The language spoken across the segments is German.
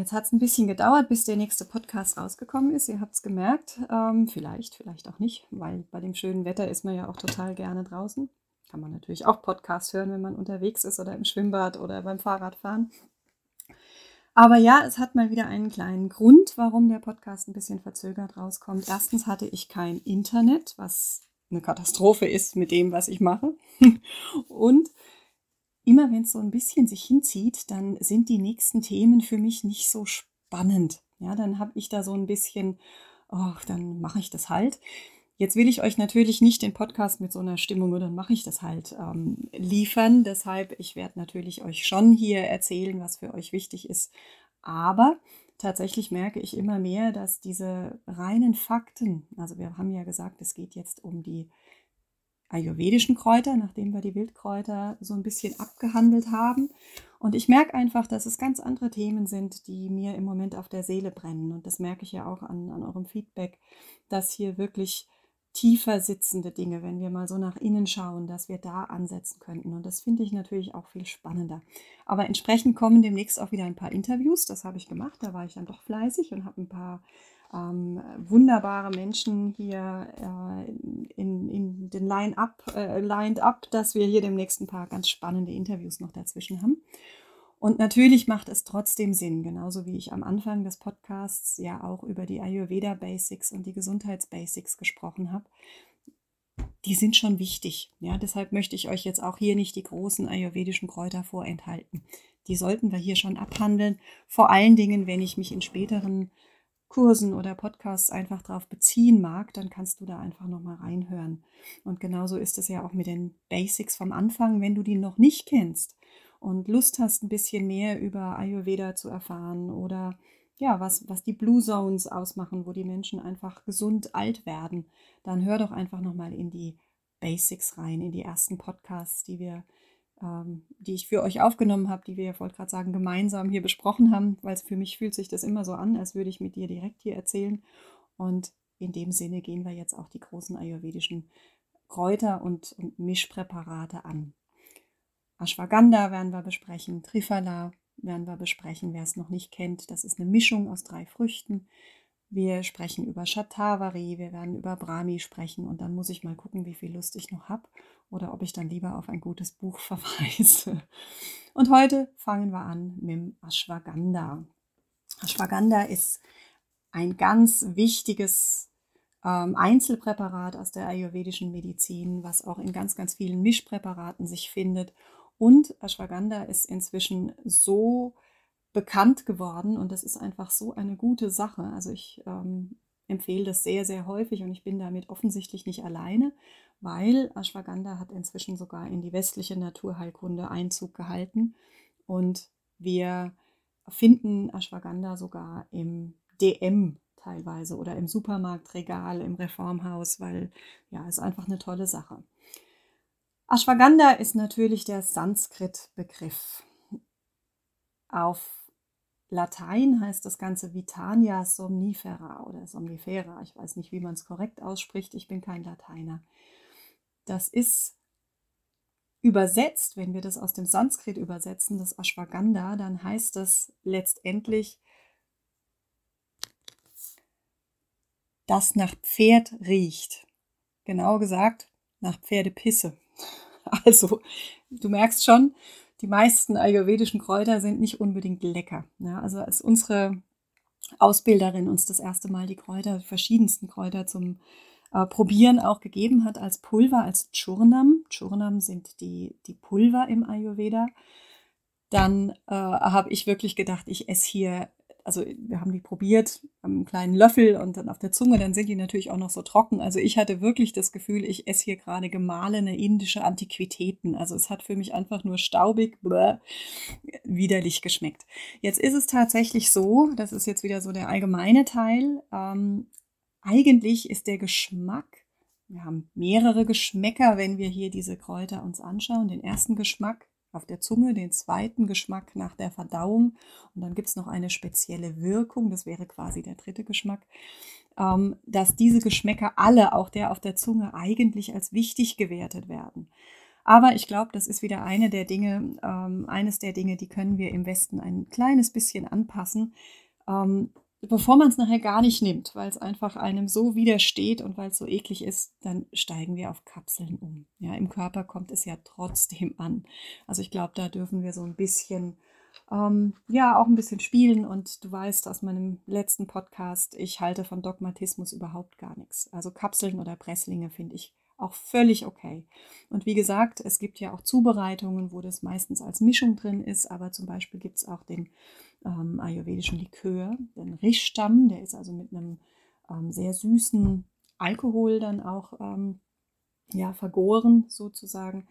Jetzt hat es ein bisschen gedauert, bis der nächste Podcast rausgekommen ist. Ihr habt es gemerkt. Ähm, vielleicht, vielleicht auch nicht, weil bei dem schönen Wetter ist man ja auch total gerne draußen. Kann man natürlich auch Podcast hören, wenn man unterwegs ist oder im Schwimmbad oder beim Fahrradfahren. Aber ja, es hat mal wieder einen kleinen Grund, warum der Podcast ein bisschen verzögert rauskommt. Erstens hatte ich kein Internet, was eine Katastrophe ist mit dem, was ich mache. Und immer wenn es so ein bisschen sich hinzieht, dann sind die nächsten Themen für mich nicht so spannend. Ja, dann habe ich da so ein bisschen, ach, dann mache ich das halt. Jetzt will ich euch natürlich nicht den Podcast mit so einer Stimmung, dann mache ich das halt ähm, liefern. Deshalb, ich werde natürlich euch schon hier erzählen, was für euch wichtig ist. Aber tatsächlich merke ich immer mehr, dass diese reinen Fakten, also wir haben ja gesagt, es geht jetzt um die ayurvedischen Kräuter, nachdem wir die Wildkräuter so ein bisschen abgehandelt haben. Und ich merke einfach, dass es ganz andere Themen sind, die mir im Moment auf der Seele brennen. Und das merke ich ja auch an, an eurem Feedback, dass hier wirklich tiefer sitzende Dinge, wenn wir mal so nach innen schauen, dass wir da ansetzen könnten. Und das finde ich natürlich auch viel spannender. Aber entsprechend kommen demnächst auch wieder ein paar Interviews. Das habe ich gemacht. Da war ich dann doch fleißig und habe ein paar ähm, wunderbare Menschen hier äh, in, in den Line-up, äh, lined up, dass wir hier demnächst ein paar ganz spannende Interviews noch dazwischen haben. Und natürlich macht es trotzdem Sinn, genauso wie ich am Anfang des Podcasts ja auch über die Ayurveda Basics und die Gesundheitsbasics gesprochen habe. Die sind schon wichtig. Ja, deshalb möchte ich euch jetzt auch hier nicht die großen ayurvedischen Kräuter vorenthalten. Die sollten wir hier schon abhandeln. Vor allen Dingen, wenn ich mich in späteren Kursen oder Podcasts einfach darauf beziehen mag, dann kannst du da einfach nochmal reinhören. Und genauso ist es ja auch mit den Basics vom Anfang, wenn du die noch nicht kennst und Lust hast, ein bisschen mehr über Ayurveda zu erfahren oder ja, was, was die Blue Zones ausmachen, wo die Menschen einfach gesund alt werden, dann hör doch einfach nochmal in die Basics rein, in die ersten Podcasts, die wir ähm, die ich für euch aufgenommen habe, die wir, ich wollte gerade sagen, gemeinsam hier besprochen haben, weil für mich fühlt sich das immer so an, als würde ich mit dir direkt hier erzählen. Und in dem Sinne gehen wir jetzt auch die großen ayurvedischen Kräuter und, und Mischpräparate an. Ashwagandha werden wir besprechen, Triphala werden wir besprechen, wer es noch nicht kennt. Das ist eine Mischung aus drei Früchten. Wir sprechen über Shatavari, wir werden über Brahmi sprechen und dann muss ich mal gucken, wie viel Lust ich noch habe oder ob ich dann lieber auf ein gutes Buch verweise. Und heute fangen wir an mit dem Ashwagandha. Ashwagandha ist ein ganz wichtiges ähm, Einzelpräparat aus der ayurvedischen Medizin, was auch in ganz, ganz vielen Mischpräparaten sich findet. Und Ashwagandha ist inzwischen so bekannt geworden und das ist einfach so eine gute Sache. Also ich ähm, empfehle das sehr, sehr häufig und ich bin damit offensichtlich nicht alleine, weil Ashwagandha hat inzwischen sogar in die westliche Naturheilkunde Einzug gehalten und wir finden Ashwagandha sogar im DM teilweise oder im Supermarktregal, im Reformhaus, weil ja, ist einfach eine tolle Sache. Ashwagandha ist natürlich der Sanskrit-Begriff. Auf Latein heißt das Ganze Vitania somnifera oder somnifera. Ich weiß nicht, wie man es korrekt ausspricht. Ich bin kein Lateiner. Das ist übersetzt, wenn wir das aus dem Sanskrit übersetzen, das Ashwagandha, dann heißt das letztendlich, das nach Pferd riecht. Genau gesagt, nach Pferdepisse. Also, du merkst schon, die meisten ayurvedischen Kräuter sind nicht unbedingt lecker. Ja, also als unsere Ausbilderin uns das erste Mal die Kräuter, die verschiedensten Kräuter zum äh, Probieren auch gegeben hat als Pulver, als Churnam. Churnam sind die, die Pulver im Ayurveda. Dann äh, habe ich wirklich gedacht, ich esse hier also wir haben die probiert am einem kleinen Löffel und dann auf der Zunge, dann sind die natürlich auch noch so trocken. Also ich hatte wirklich das Gefühl, ich esse hier gerade gemahlene indische Antiquitäten. Also es hat für mich einfach nur staubig, bläh, widerlich geschmeckt. Jetzt ist es tatsächlich so, das ist jetzt wieder so der allgemeine Teil, ähm, eigentlich ist der Geschmack wir haben mehrere Geschmäcker, wenn wir hier diese Kräuter uns anschauen. Den ersten Geschmack auf der Zunge, den zweiten Geschmack nach der Verdauung und dann gibt es noch eine spezielle Wirkung, das wäre quasi der dritte Geschmack, ähm, dass diese Geschmäcker alle, auch der auf der Zunge, eigentlich als wichtig gewertet werden. Aber ich glaube, das ist wieder eine der Dinge, ähm, eines der Dinge, die können wir im Westen ein kleines bisschen anpassen. Ähm, bevor man es nachher gar nicht nimmt, weil es einfach einem so widersteht und weil es so eklig ist, dann steigen wir auf Kapseln um. Ja, im Körper kommt es ja trotzdem an. Also ich glaube, da dürfen wir so ein bisschen, ähm, ja, auch ein bisschen spielen. Und du weißt aus meinem letzten Podcast, ich halte von Dogmatismus überhaupt gar nichts. Also Kapseln oder Presslinge finde ich auch völlig okay. Und wie gesagt, es gibt ja auch Zubereitungen, wo das meistens als Mischung drin ist, aber zum Beispiel gibt es auch den ähm, ayurvedischen Likör, den Rischstamm, der ist also mit einem ähm, sehr süßen Alkohol dann auch ähm, ja, vergoren sozusagen.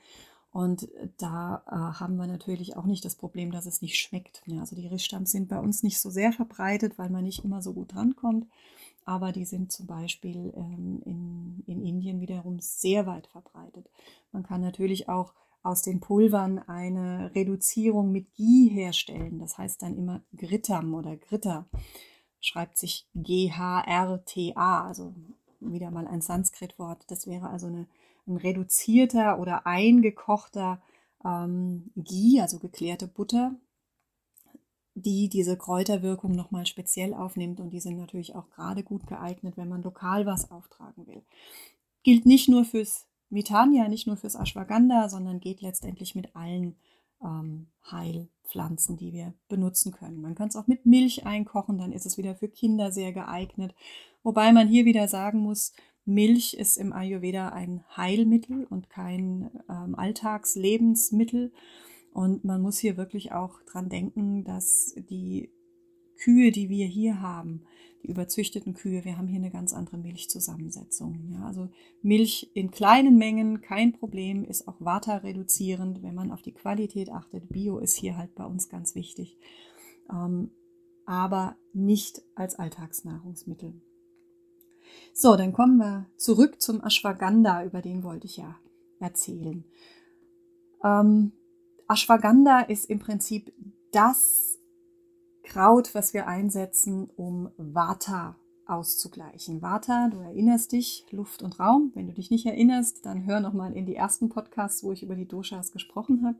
Und da äh, haben wir natürlich auch nicht das Problem, dass es nicht schmeckt. Ja, also die Rischstamms sind bei uns nicht so sehr verbreitet, weil man nicht immer so gut drankommt. Aber die sind zum Beispiel ähm, in, in Indien wiederum sehr weit verbreitet. Man kann natürlich auch aus den Pulvern eine Reduzierung mit Ghee herstellen. Das heißt dann immer Grittam oder Gritter. Schreibt sich G-H-R-T-A, also wieder mal ein Sanskritwort. Das wäre also eine, ein reduzierter oder eingekochter ähm, Ghee, also geklärte Butter, die diese Kräuterwirkung nochmal speziell aufnimmt. Und die sind natürlich auch gerade gut geeignet, wenn man lokal was auftragen will. Gilt nicht nur fürs Vitania nicht nur fürs Ashwagandha, sondern geht letztendlich mit allen ähm, Heilpflanzen, die wir benutzen können. Man kann es auch mit Milch einkochen, dann ist es wieder für Kinder sehr geeignet. Wobei man hier wieder sagen muss, Milch ist im Ayurveda ein Heilmittel und kein ähm, Alltagslebensmittel. Und man muss hier wirklich auch dran denken, dass die Kühe, die wir hier haben, die überzüchteten Kühe, wir haben hier eine ganz andere Milchzusammensetzung. Ja, also Milch in kleinen Mengen, kein Problem, ist auch Vata wenn man auf die Qualität achtet. Bio ist hier halt bei uns ganz wichtig, ähm, aber nicht als Alltagsnahrungsmittel. So, dann kommen wir zurück zum Ashwagandha, über den wollte ich ja erzählen. Ähm, Ashwagandha ist im Prinzip das Kraut, was wir einsetzen, um Vata auszugleichen. Vata, du erinnerst dich, Luft und Raum. Wenn du dich nicht erinnerst, dann hör nochmal in die ersten Podcasts, wo ich über die Doshas gesprochen habe.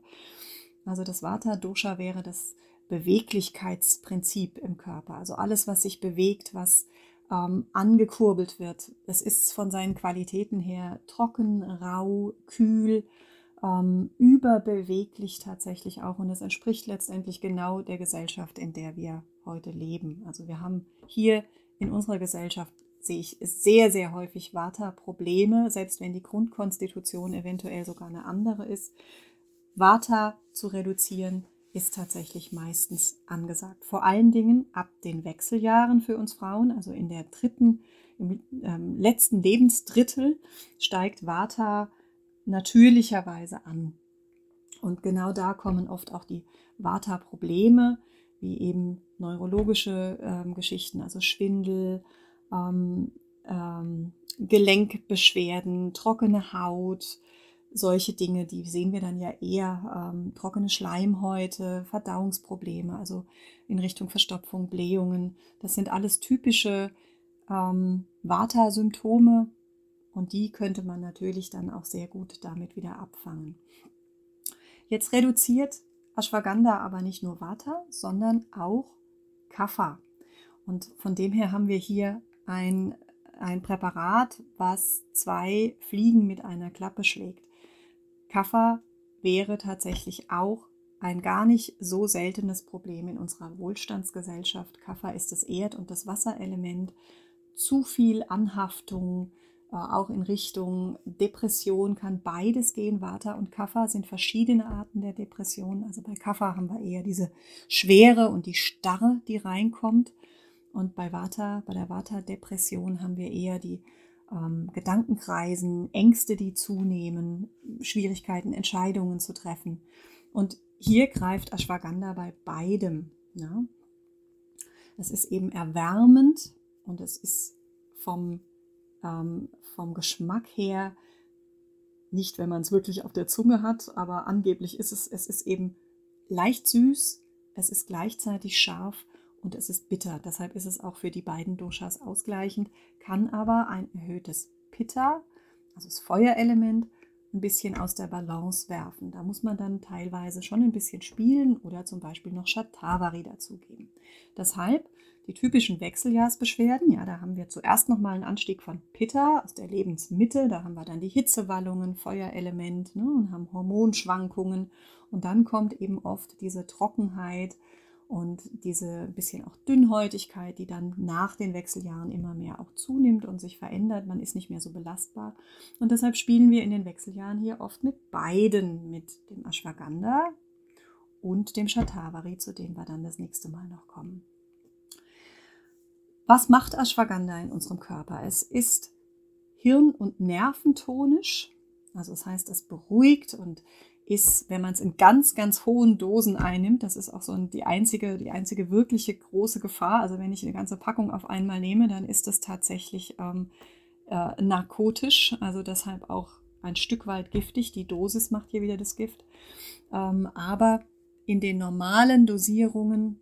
Also das Vata-Dosha wäre das Beweglichkeitsprinzip im Körper. Also alles, was sich bewegt, was ähm, angekurbelt wird. Es ist von seinen Qualitäten her trocken, rau, kühl, ähm, überbeweglich tatsächlich auch. Und es entspricht letztendlich genau der Gesellschaft, in der wir heute leben. Also wir haben hier in unserer Gesellschaft, sehe ich, sehr, sehr häufig Vata-Probleme, selbst wenn die Grundkonstitution eventuell sogar eine andere ist. Vata zu reduzieren ist tatsächlich meistens angesagt. Vor allen Dingen ab den Wechseljahren für uns Frauen, also in der dritten, im ähm, letzten Lebensdrittel steigt Vata natürlicherweise an. Und genau da kommen oft auch die Vata-Probleme, wie eben neurologische ähm, Geschichten, also Schwindel, ähm, ähm, Gelenkbeschwerden, trockene Haut, solche Dinge, die sehen wir dann ja eher, ähm, trockene Schleimhäute, Verdauungsprobleme, also in Richtung Verstopfung, Blähungen. Das sind alles typische ähm, Vata-Symptome, und die könnte man natürlich dann auch sehr gut damit wieder abfangen. Jetzt reduziert Ashwagandha aber nicht nur Vata, sondern auch Kapha. Und von dem her haben wir hier ein, ein Präparat, was zwei Fliegen mit einer Klappe schlägt. Kapha wäre tatsächlich auch ein gar nicht so seltenes Problem in unserer Wohlstandsgesellschaft. Kapha ist das Erd- und das Wasserelement. Zu viel Anhaftung, auch in Richtung Depression kann beides gehen. Vata und Kapha sind verschiedene Arten der Depression. Also bei Kapha haben wir eher diese Schwere und die Starre, die reinkommt. Und bei Vata, bei der Vata-Depression haben wir eher die ähm, Gedankenkreisen, Ängste, die zunehmen, Schwierigkeiten, Entscheidungen zu treffen. Und hier greift Ashwagandha bei beidem. Ja. Es ist eben erwärmend und es ist vom, ähm, vom Geschmack her nicht, wenn man es wirklich auf der Zunge hat, aber angeblich ist es, es ist eben leicht süß, es ist gleichzeitig scharf und es ist bitter. Deshalb ist es auch für die beiden Doshas ausgleichend, kann aber ein erhöhtes Pitta, also das Feuerelement, ein bisschen aus der Balance werfen. Da muss man dann teilweise schon ein bisschen spielen oder zum Beispiel noch Shatavari dazugeben. Deshalb die typischen Wechseljahrsbeschwerden, ja, da haben wir zuerst nochmal einen Anstieg von Pitta aus der Lebensmitte, da haben wir dann die Hitzewallungen, Feuerelement ne, und haben Hormonschwankungen und dann kommt eben oft diese Trockenheit, und diese bisschen auch Dünnhäutigkeit, die dann nach den Wechseljahren immer mehr auch zunimmt und sich verändert. Man ist nicht mehr so belastbar. Und deshalb spielen wir in den Wechseljahren hier oft mit beiden, mit dem Ashwagandha und dem Shatavari, zu dem wir dann das nächste Mal noch kommen. Was macht Ashwagandha in unserem Körper? Es ist hirn- und nerventonisch. Also das heißt, es beruhigt und ist, wenn man es in ganz, ganz hohen Dosen einnimmt, das ist auch so die einzige, die einzige wirkliche große Gefahr. Also wenn ich eine ganze Packung auf einmal nehme, dann ist das tatsächlich ähm, äh, narkotisch, also deshalb auch ein Stück weit giftig. Die Dosis macht hier wieder das Gift. Ähm, aber in den normalen Dosierungen,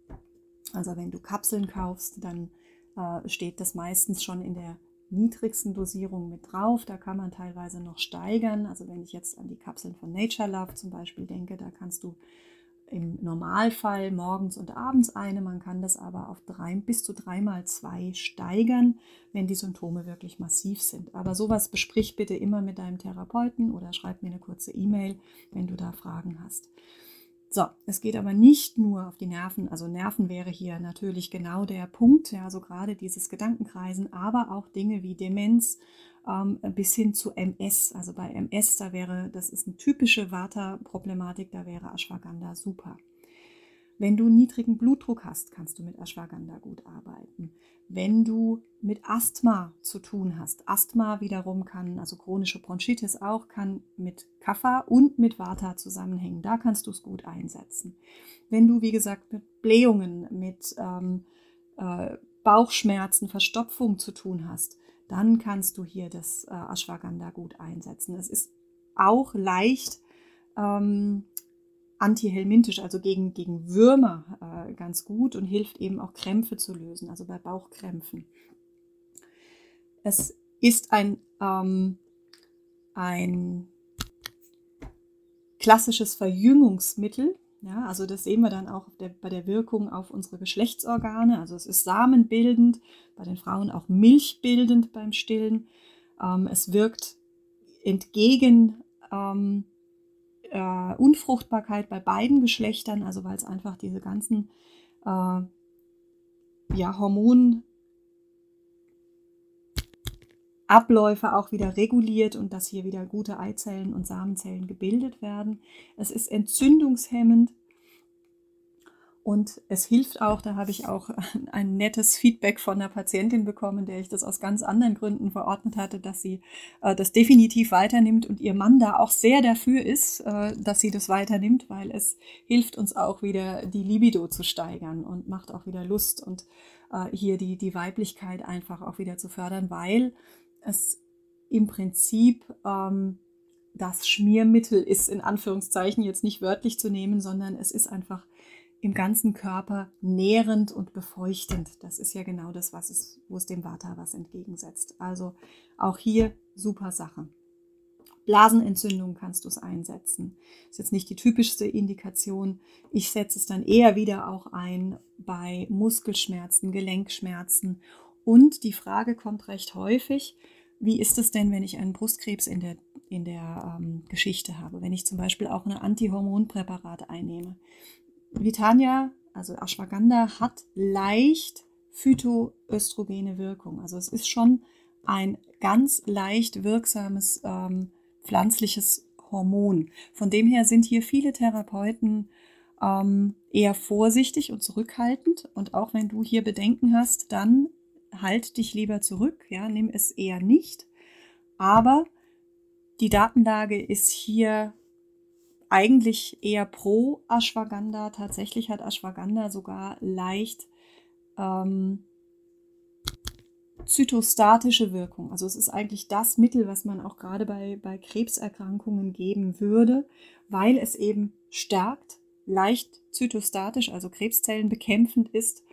also wenn du Kapseln kaufst, dann äh, steht das meistens schon in der niedrigsten Dosierung mit drauf. Da kann man teilweise noch steigern. Also wenn ich jetzt an die Kapseln von Nature Love zum Beispiel denke, da kannst du im Normalfall morgens und abends eine. Man kann das aber auf drei, bis zu dreimal zwei steigern, wenn die Symptome wirklich massiv sind. Aber sowas besprich bitte immer mit deinem Therapeuten oder schreib mir eine kurze E-Mail, wenn du da Fragen hast. So, es geht aber nicht nur auf die Nerven, also Nerven wäre hier natürlich genau der Punkt, ja, so gerade dieses Gedankenkreisen, aber auch Dinge wie Demenz ähm, bis hin zu MS. Also bei MS, da wäre, das ist eine typische Vata-Problematik, da wäre Ashwagandha super. Wenn du niedrigen Blutdruck hast, kannst du mit Ashwagandha gut arbeiten. Wenn du mit Asthma zu tun hast, Asthma wiederum kann, also chronische Bronchitis auch, kann mit Kapha und mit Vata zusammenhängen. Da kannst du es gut einsetzen. Wenn du, wie gesagt, mit Blähungen, mit ähm, äh, Bauchschmerzen, Verstopfung zu tun hast, dann kannst du hier das äh, Ashwagandha gut einsetzen. Es ist auch leicht ähm, antihelmintisch, also gegen, gegen Würmer äh, ganz gut und hilft eben auch Krämpfe zu lösen, also bei Bauchkrämpfen. Es ist ein, ähm, ein klassisches Verjüngungsmittel. Ja, also das sehen wir dann auch der, bei der Wirkung auf unsere Geschlechtsorgane. Also es ist samenbildend, bei den Frauen auch milchbildend beim Stillen. Ähm, es wirkt entgegen ähm, äh, Unfruchtbarkeit bei beiden Geschlechtern, also weil es einfach diese ganzen äh, ja, Hormon Abläufe auch wieder reguliert und dass hier wieder gute Eizellen und Samenzellen gebildet werden. Es ist entzündungshemmend und es hilft auch, da habe ich auch ein nettes Feedback von einer Patientin bekommen, der ich das aus ganz anderen Gründen verordnet hatte, dass sie äh, das definitiv weiternimmt und ihr Mann da auch sehr dafür ist, äh, dass sie das weiternimmt, weil es hilft uns auch wieder die Libido zu steigern und macht auch wieder Lust und äh, hier die, die Weiblichkeit einfach auch wieder zu fördern, weil es im Prinzip ähm, das Schmiermittel ist, in Anführungszeichen jetzt nicht wörtlich zu nehmen, sondern es ist einfach im ganzen Körper nährend und befeuchtend. Das ist ja genau das, was es, wo es dem Vata was entgegensetzt. Also auch hier super Sache. Blasenentzündung kannst du es einsetzen. Ist jetzt nicht die typischste Indikation. Ich setze es dann eher wieder auch ein bei Muskelschmerzen, Gelenkschmerzen. Und die Frage kommt recht häufig, wie ist es denn, wenn ich einen Brustkrebs in der, in der ähm, Geschichte habe? Wenn ich zum Beispiel auch eine Antihormonpräparat einnehme. Vitania, also Ashwagandha, hat leicht phytoöstrogene Wirkung. Also es ist schon ein ganz leicht wirksames ähm, pflanzliches Hormon. Von dem her sind hier viele Therapeuten ähm, eher vorsichtig und zurückhaltend. Und auch wenn du hier Bedenken hast, dann halt dich lieber zurück, ja, nimm es eher nicht. Aber die Datenlage ist hier eigentlich eher pro Ashwagandha. Tatsächlich hat Ashwagandha sogar leicht ähm, zytostatische Wirkung. Also es ist eigentlich das Mittel, was man auch gerade bei, bei Krebserkrankungen geben würde, weil es eben stärkt, leicht zytostatisch, also Krebszellen bekämpfend ist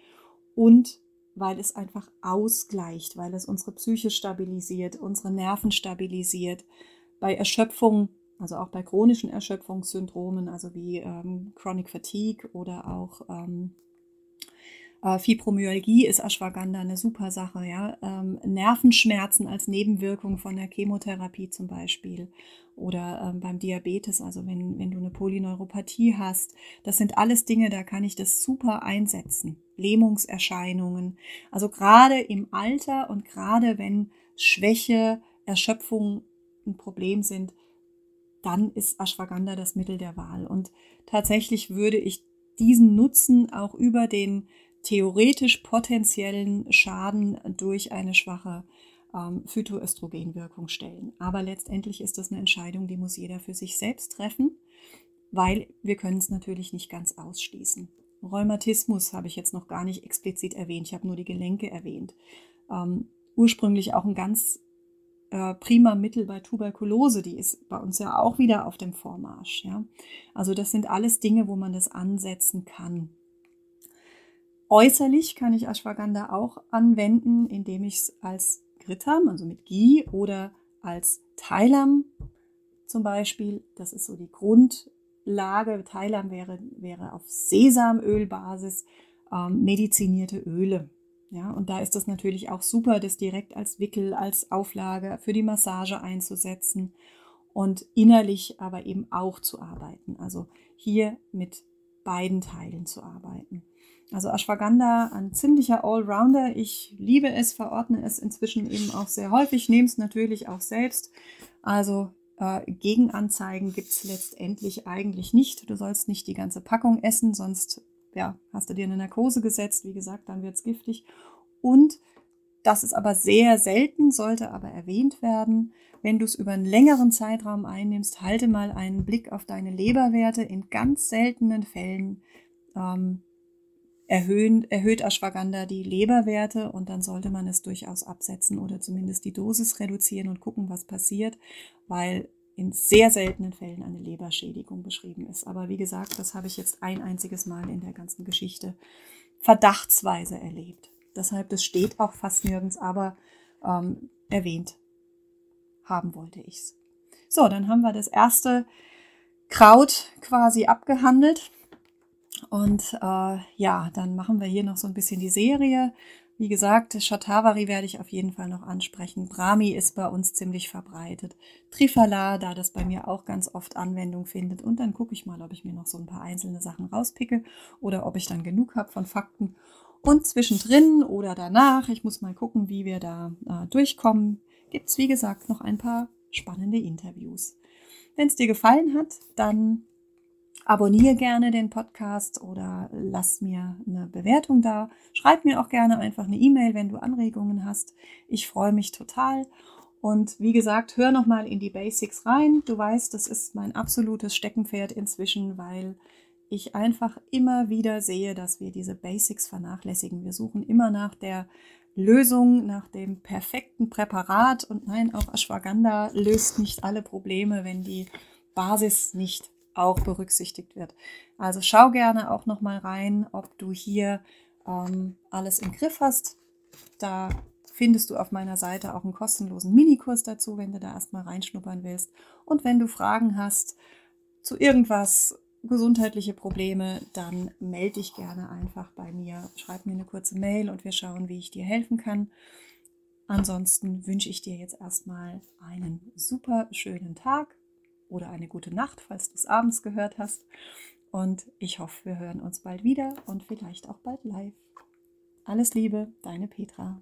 und weil es einfach ausgleicht, weil es unsere Psyche stabilisiert, unsere Nerven stabilisiert. Bei Erschöpfung, also auch bei chronischen Erschöpfungssyndromen, also wie ähm, Chronic Fatigue oder auch ähm, äh, Fibromyalgie ist Ashwagandha eine super Sache, ja. Ähm, Nervenschmerzen als Nebenwirkung von der Chemotherapie zum Beispiel oder ähm, beim Diabetes, also wenn, wenn du eine Polyneuropathie hast. Das sind alles Dinge, da kann ich das super einsetzen. Lähmungserscheinungen. Also gerade im Alter und gerade wenn Schwäche, Erschöpfung ein Problem sind, dann ist Ashwagandha das Mittel der Wahl. Und tatsächlich würde ich diesen Nutzen auch über den theoretisch potenziellen Schaden durch eine schwache ähm, Phytoöstrogenwirkung stellen. Aber letztendlich ist das eine Entscheidung, die muss jeder für sich selbst treffen, weil wir können es natürlich nicht ganz ausschließen. Rheumatismus habe ich jetzt noch gar nicht explizit erwähnt, ich habe nur die Gelenke erwähnt. Ähm, ursprünglich auch ein ganz äh, prima Mittel bei Tuberkulose, die ist bei uns ja auch wieder auf dem Vormarsch. Ja? Also das sind alles Dinge, wo man das ansetzen kann. Äußerlich kann ich Ashwagandha auch anwenden, indem ich es als Gritam, also mit Ghee oder als Thailam zum Beispiel, das ist so die Grundlage. Thailam wäre, wäre auf Sesamölbasis ähm, medizinierte Öle. Ja, und da ist es natürlich auch super, das direkt als Wickel, als Auflage für die Massage einzusetzen und innerlich aber eben auch zu arbeiten. Also hier mit beiden Teilen zu arbeiten. Also Ashwagandha, ein ziemlicher Allrounder. Ich liebe es, verordne es inzwischen eben auch sehr häufig, nehme es natürlich auch selbst. Also äh, Gegenanzeigen gibt es letztendlich eigentlich nicht. Du sollst nicht die ganze Packung essen, sonst ja, hast du dir eine Narkose gesetzt. Wie gesagt, dann wird es giftig. Und das ist aber sehr selten, sollte aber erwähnt werden. Wenn du es über einen längeren Zeitraum einnimmst, halte mal einen Blick auf deine Leberwerte. In ganz seltenen Fällen ähm, erhöhen, erhöht Ashwagandha die Leberwerte und dann sollte man es durchaus absetzen oder zumindest die Dosis reduzieren und gucken, was passiert, weil in sehr seltenen Fällen eine Leberschädigung beschrieben ist. Aber wie gesagt, das habe ich jetzt ein einziges Mal in der ganzen Geschichte verdachtsweise erlebt. Deshalb, das steht auch fast nirgends, aber ähm, erwähnt haben wollte ich es. So, dann haben wir das erste Kraut quasi abgehandelt. Und äh, ja, dann machen wir hier noch so ein bisschen die Serie. Wie gesagt, Shatavari werde ich auf jeden Fall noch ansprechen. Brahmi ist bei uns ziemlich verbreitet. Trifala, da das bei mir auch ganz oft Anwendung findet. Und dann gucke ich mal, ob ich mir noch so ein paar einzelne Sachen rauspicke oder ob ich dann genug habe von Fakten. Und zwischendrin oder danach, ich muss mal gucken, wie wir da äh, durchkommen, gibt es wie gesagt noch ein paar spannende Interviews. Wenn es dir gefallen hat, dann Abonniere gerne den Podcast oder lass mir eine Bewertung da. Schreib mir auch gerne einfach eine E-Mail, wenn du Anregungen hast. Ich freue mich total. Und wie gesagt, hör nochmal in die Basics rein. Du weißt, das ist mein absolutes Steckenpferd inzwischen, weil ich einfach immer wieder sehe, dass wir diese Basics vernachlässigen. Wir suchen immer nach der Lösung, nach dem perfekten Präparat. Und nein, auch Ashwagandha löst nicht alle Probleme, wenn die Basis nicht auch berücksichtigt wird. Also schau gerne auch noch mal rein, ob du hier ähm, alles im Griff hast. Da findest du auf meiner Seite auch einen kostenlosen Minikurs dazu, wenn du da erstmal reinschnuppern willst. Und wenn du Fragen hast zu irgendwas, gesundheitliche Probleme, dann melde dich gerne einfach bei mir. Schreib mir eine kurze Mail und wir schauen, wie ich dir helfen kann. Ansonsten wünsche ich dir jetzt erstmal einen super schönen Tag oder eine gute Nacht, falls du es abends gehört hast. Und ich hoffe, wir hören uns bald wieder und vielleicht auch bald live. Alles Liebe, deine Petra.